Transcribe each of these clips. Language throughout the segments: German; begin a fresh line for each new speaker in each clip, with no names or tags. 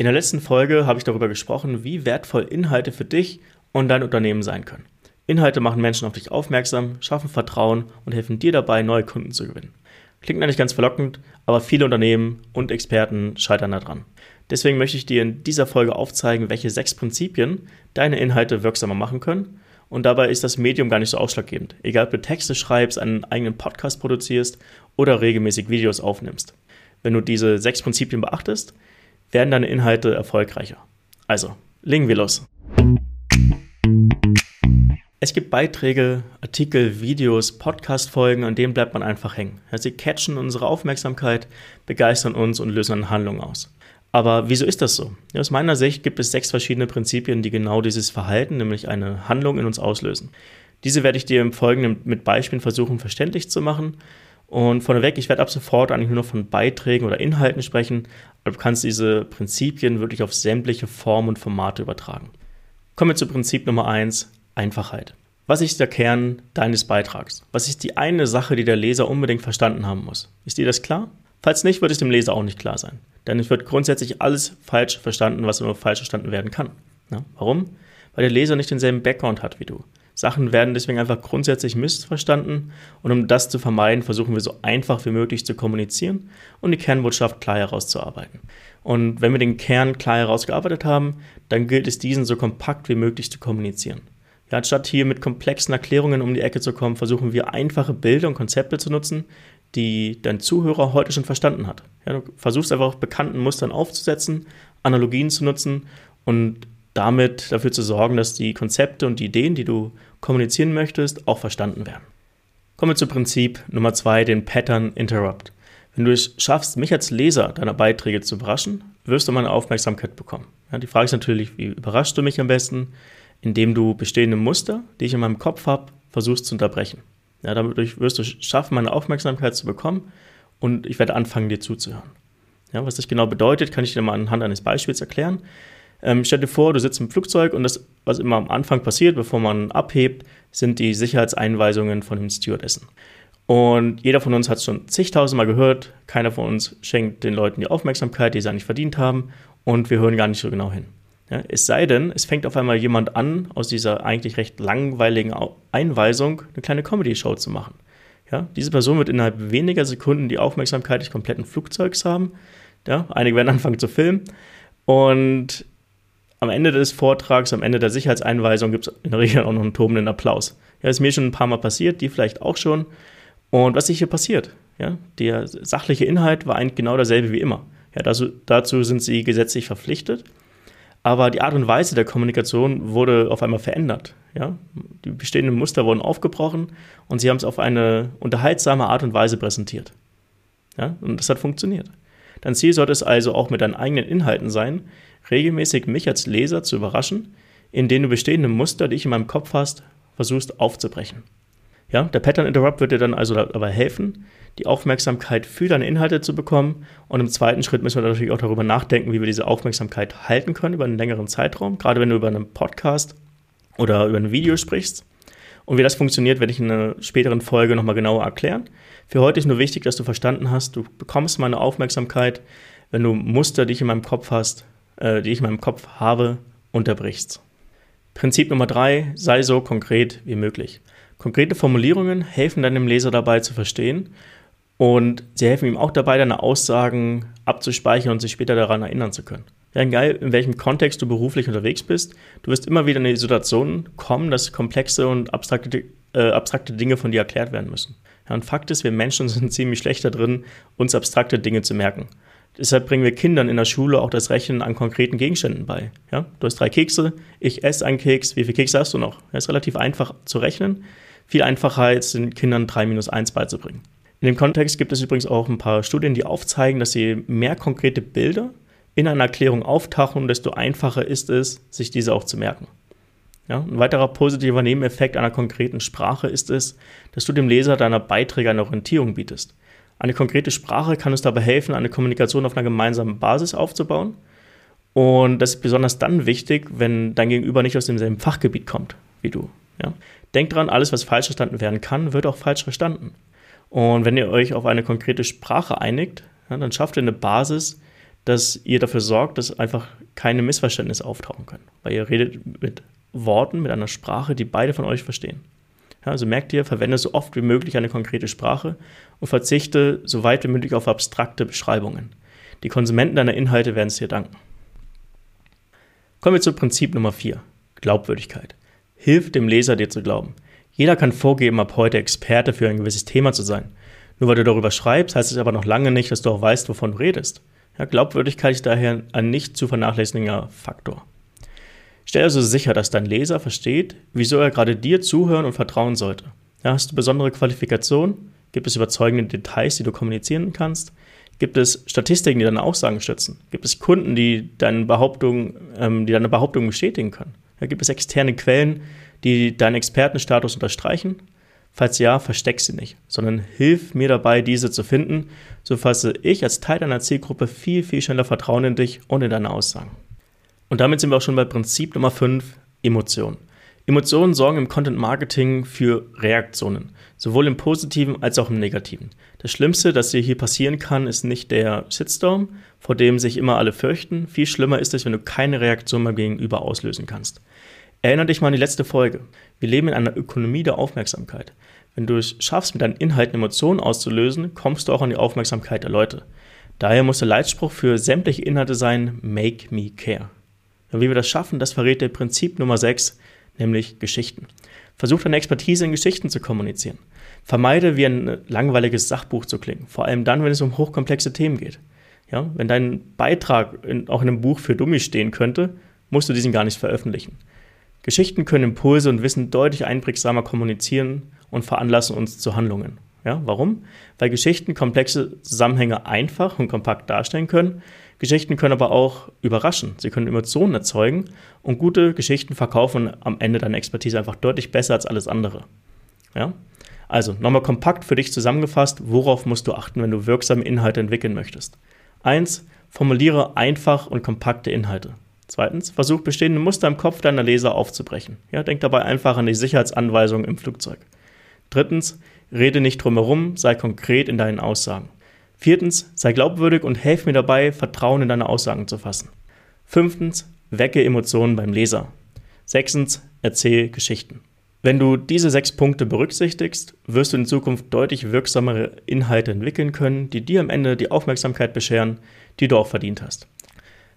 In der letzten Folge habe ich darüber gesprochen, wie wertvoll Inhalte für dich und dein Unternehmen sein können. Inhalte machen Menschen auf dich aufmerksam, schaffen Vertrauen und helfen dir dabei, neue Kunden zu gewinnen. Klingt eigentlich ganz verlockend, aber viele Unternehmen und Experten scheitern daran. Deswegen möchte ich dir in dieser Folge aufzeigen, welche sechs Prinzipien deine Inhalte wirksamer machen können. Und dabei ist das Medium gar nicht so ausschlaggebend. Egal, ob du Texte schreibst, einen eigenen Podcast produzierst oder regelmäßig Videos aufnimmst. Wenn du diese sechs Prinzipien beachtest, werden deine Inhalte erfolgreicher. Also, legen wir los. Es gibt Beiträge, Artikel, Videos, Podcast-Folgen, an denen bleibt man einfach hängen. Sie catchen unsere Aufmerksamkeit, begeistern uns und lösen eine Handlung aus. Aber wieso ist das so? Aus meiner Sicht gibt es sechs verschiedene Prinzipien, die genau dieses Verhalten, nämlich eine Handlung in uns auslösen. Diese werde ich dir im Folgenden mit Beispielen versuchen verständlich zu machen. Und vorneweg, ich werde ab sofort eigentlich nur noch von Beiträgen oder Inhalten sprechen, aber du kannst diese Prinzipien wirklich auf sämtliche Formen und Formate übertragen. Kommen wir zu Prinzip Nummer eins: Einfachheit. Was ist der Kern deines Beitrags? Was ist die eine Sache, die der Leser unbedingt verstanden haben muss? Ist dir das klar? Falls nicht, wird es dem Leser auch nicht klar sein. Denn es wird grundsätzlich alles falsch verstanden, was nur falsch verstanden werden kann. Ja, warum? Weil der Leser nicht denselben Background hat wie du. Sachen werden deswegen einfach grundsätzlich missverstanden und um das zu vermeiden, versuchen wir so einfach wie möglich zu kommunizieren und die Kernbotschaft klar herauszuarbeiten. Und wenn wir den Kern klar herausgearbeitet haben, dann gilt es, diesen so kompakt wie möglich zu kommunizieren. Ja, anstatt hier mit komplexen Erklärungen um die Ecke zu kommen, versuchen wir einfache Bilder und Konzepte zu nutzen, die dein Zuhörer heute schon verstanden hat. Ja, du versuchst einfach auch bekannten Mustern aufzusetzen, Analogien zu nutzen und damit dafür zu sorgen, dass die Konzepte und die Ideen, die du kommunizieren möchtest, auch verstanden werden. Kommen wir zu Prinzip Nummer zwei, den Pattern Interrupt. Wenn du es schaffst, mich als Leser deiner Beiträge zu überraschen, wirst du meine Aufmerksamkeit bekommen. Ja, die Frage ist natürlich, wie überraschst du mich am besten? indem du bestehende Muster, die ich in meinem Kopf habe, versuchst zu unterbrechen. Ja, dadurch wirst du schaffen, meine Aufmerksamkeit zu bekommen und ich werde anfangen, dir zuzuhören. Ja, was das genau bedeutet, kann ich dir mal anhand eines Beispiels erklären. Ähm, stell dir vor, du sitzt im Flugzeug und das, was immer am Anfang passiert, bevor man abhebt, sind die Sicherheitseinweisungen von den Stewardessen. Und jeder von uns hat es schon zigtausendmal gehört. Keiner von uns schenkt den Leuten die Aufmerksamkeit, die sie eigentlich verdient haben. Und wir hören gar nicht so genau hin. Ja, es sei denn, es fängt auf einmal jemand an, aus dieser eigentlich recht langweiligen Einweisung eine kleine Comedy-Show zu machen. Ja, diese Person wird innerhalb weniger Sekunden die Aufmerksamkeit des kompletten Flugzeugs haben. Ja, einige werden anfangen zu filmen. Und am Ende des Vortrags, am Ende der Sicherheitseinweisung gibt es in der Regel auch noch einen tobenden Applaus. Ja, ist mir schon ein paar Mal passiert, die vielleicht auch schon. Und was ist hier passiert? Ja, der sachliche Inhalt war eigentlich genau derselbe wie immer. Ja, dazu, dazu sind sie gesetzlich verpflichtet aber die Art und Weise der Kommunikation wurde auf einmal verändert. Ja? Die bestehenden Muster wurden aufgebrochen und sie haben es auf eine unterhaltsame Art und Weise präsentiert. Ja? Und das hat funktioniert. Dein Ziel sollte es also auch mit deinen eigenen Inhalten sein, regelmäßig mich als Leser zu überraschen, indem du bestehende Muster, die ich in meinem Kopf hast, versuchst aufzubrechen. Ja, der Pattern Interrupt wird dir dann also dabei helfen, die Aufmerksamkeit für deine Inhalte zu bekommen. Und im zweiten Schritt müssen wir natürlich auch darüber nachdenken, wie wir diese Aufmerksamkeit halten können über einen längeren Zeitraum, gerade wenn du über einen Podcast oder über ein Video sprichst. Und wie das funktioniert, werde ich in einer späteren Folge nochmal genauer erklären. Für heute ist nur wichtig, dass du verstanden hast, du bekommst meine Aufmerksamkeit, wenn du Muster, die ich in meinem Kopf hast, äh, die ich in meinem Kopf habe, unterbrichst. Prinzip Nummer drei, sei so konkret wie möglich. Konkrete Formulierungen helfen deinem Leser dabei zu verstehen und sie helfen ihm auch dabei, deine Aussagen abzuspeichern und sich später daran erinnern zu können. Ja, egal in welchem Kontext du beruflich unterwegs bist, du wirst immer wieder in die Situation kommen, dass komplexe und abstrakte, äh, abstrakte Dinge von dir erklärt werden müssen. Ja, und Fakt ist, wir Menschen sind ziemlich schlechter drin, uns abstrakte Dinge zu merken. Deshalb bringen wir Kindern in der Schule auch das Rechnen an konkreten Gegenständen bei. Ja, du hast drei Kekse, ich esse einen Keks, wie viele Kekse hast du noch? Das ist relativ einfach zu rechnen viel einfacher als den Kindern 3 minus 1 beizubringen. In dem Kontext gibt es übrigens auch ein paar Studien, die aufzeigen, dass je mehr konkrete Bilder in einer Erklärung auftauchen, desto einfacher ist es, sich diese auch zu merken. Ja, ein weiterer positiver Nebeneffekt einer konkreten Sprache ist es, dass du dem Leser deiner Beiträge eine Orientierung bietest. Eine konkrete Sprache kann uns dabei helfen, eine Kommunikation auf einer gemeinsamen Basis aufzubauen. Und das ist besonders dann wichtig, wenn dein Gegenüber nicht aus demselben Fachgebiet kommt wie du. Ja? Denkt dran, alles, was falsch verstanden werden kann, wird auch falsch verstanden. Und wenn ihr euch auf eine konkrete Sprache einigt, ja, dann schafft ihr eine Basis, dass ihr dafür sorgt, dass einfach keine Missverständnisse auftauchen können. Weil ihr redet mit Worten, mit einer Sprache, die beide von euch verstehen. Ja, also merkt ihr, verwende so oft wie möglich eine konkrete Sprache und verzichte so weit wie möglich auf abstrakte Beschreibungen. Die Konsumenten deiner Inhalte werden es dir danken. Kommen wir zu Prinzip Nummer 4. Glaubwürdigkeit. Hilf dem Leser, dir zu glauben. Jeder kann vorgeben, ab heute Experte für ein gewisses Thema zu sein. Nur weil du darüber schreibst, heißt es aber noch lange nicht, dass du auch weißt, wovon du redest. Ja, Glaubwürdigkeit ist daher ein nicht zu vernachlässigender Faktor. Stell also sicher, dass dein Leser versteht, wieso er gerade dir zuhören und vertrauen sollte. Ja, hast du besondere Qualifikationen? Gibt es überzeugende Details, die du kommunizieren kannst? Gibt es Statistiken, die deine Aussagen stützen? Gibt es Kunden, die deine Behauptung, ähm, die deine Behauptung bestätigen können? Ja, gibt es externe Quellen, die deinen Expertenstatus unterstreichen? Falls ja, versteck sie nicht, sondern hilf mir dabei, diese zu finden, so fasse ich als Teil deiner Zielgruppe viel, viel schneller Vertrauen in dich und in deine Aussagen. Und damit sind wir auch schon bei Prinzip Nummer 5, Emotionen. Emotionen sorgen im Content Marketing für Reaktionen, sowohl im positiven als auch im negativen. Das Schlimmste, das dir hier passieren kann, ist nicht der Shitstorm, vor dem sich immer alle fürchten. Viel schlimmer ist es, wenn du keine Reaktion mehr gegenüber auslösen kannst. Erinnere dich mal an die letzte Folge. Wir leben in einer Ökonomie der Aufmerksamkeit. Wenn du es schaffst, mit deinen Inhalten Emotionen auszulösen, kommst du auch an die Aufmerksamkeit der Leute. Daher muss der Leitspruch für sämtliche Inhalte sein, Make Me Care. Und wie wir das schaffen, das verrät der Prinzip Nummer 6, nämlich Geschichten. Versuch deine Expertise in Geschichten zu kommunizieren. Vermeide, wie ein langweiliges Sachbuch zu klingen, vor allem dann, wenn es um hochkomplexe Themen geht. Ja, wenn dein Beitrag in, auch in einem Buch für Dummies stehen könnte, musst du diesen gar nicht veröffentlichen. Geschichten können Impulse und Wissen deutlich einprägsamer kommunizieren und veranlassen uns zu Handlungen. Ja, warum? Weil Geschichten komplexe Zusammenhänge einfach und kompakt darstellen können. Geschichten können aber auch überraschen. Sie können Emotionen erzeugen und gute Geschichten verkaufen am Ende deine Expertise einfach deutlich besser als alles andere. Ja? Also nochmal kompakt für dich zusammengefasst, worauf musst du achten, wenn du wirksame Inhalte entwickeln möchtest. Eins, formuliere einfach und kompakte Inhalte. Zweitens, versuch bestehende Muster im Kopf deiner Leser aufzubrechen. Ja, denk dabei einfach an die Sicherheitsanweisungen im Flugzeug. Drittens, rede nicht drumherum, sei konkret in deinen Aussagen. Viertens, sei glaubwürdig und helf mir dabei, Vertrauen in deine Aussagen zu fassen. Fünftens, wecke Emotionen beim Leser. Sechstens, erzähle Geschichten. Wenn du diese sechs Punkte berücksichtigst, wirst du in Zukunft deutlich wirksamere Inhalte entwickeln können, die dir am Ende die Aufmerksamkeit bescheren, die du auch verdient hast.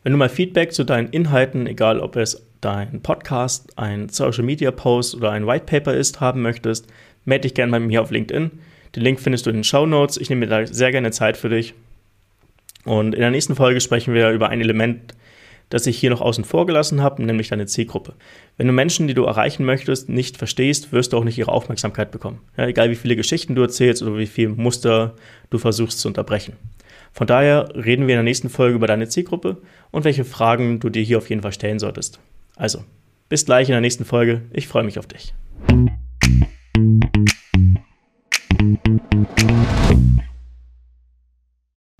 Wenn du mal Feedback zu deinen Inhalten, egal ob es dein Podcast, ein Social Media Post oder ein White Paper ist, haben möchtest, melde dich gerne bei mir auf LinkedIn. Den Link findest du in den Show Notes. Ich nehme mir da sehr gerne Zeit für dich. Und in der nächsten Folge sprechen wir über ein Element, das ich hier noch außen vor gelassen habe, nämlich deine Zielgruppe. Wenn du Menschen, die du erreichen möchtest, nicht verstehst, wirst du auch nicht ihre Aufmerksamkeit bekommen. Ja, egal wie viele Geschichten du erzählst oder wie viele Muster du versuchst zu unterbrechen. Von daher reden wir in der nächsten Folge über deine Zielgruppe und welche Fragen du dir hier auf jeden Fall stellen solltest. Also, bis gleich in der nächsten Folge. Ich freue mich auf dich.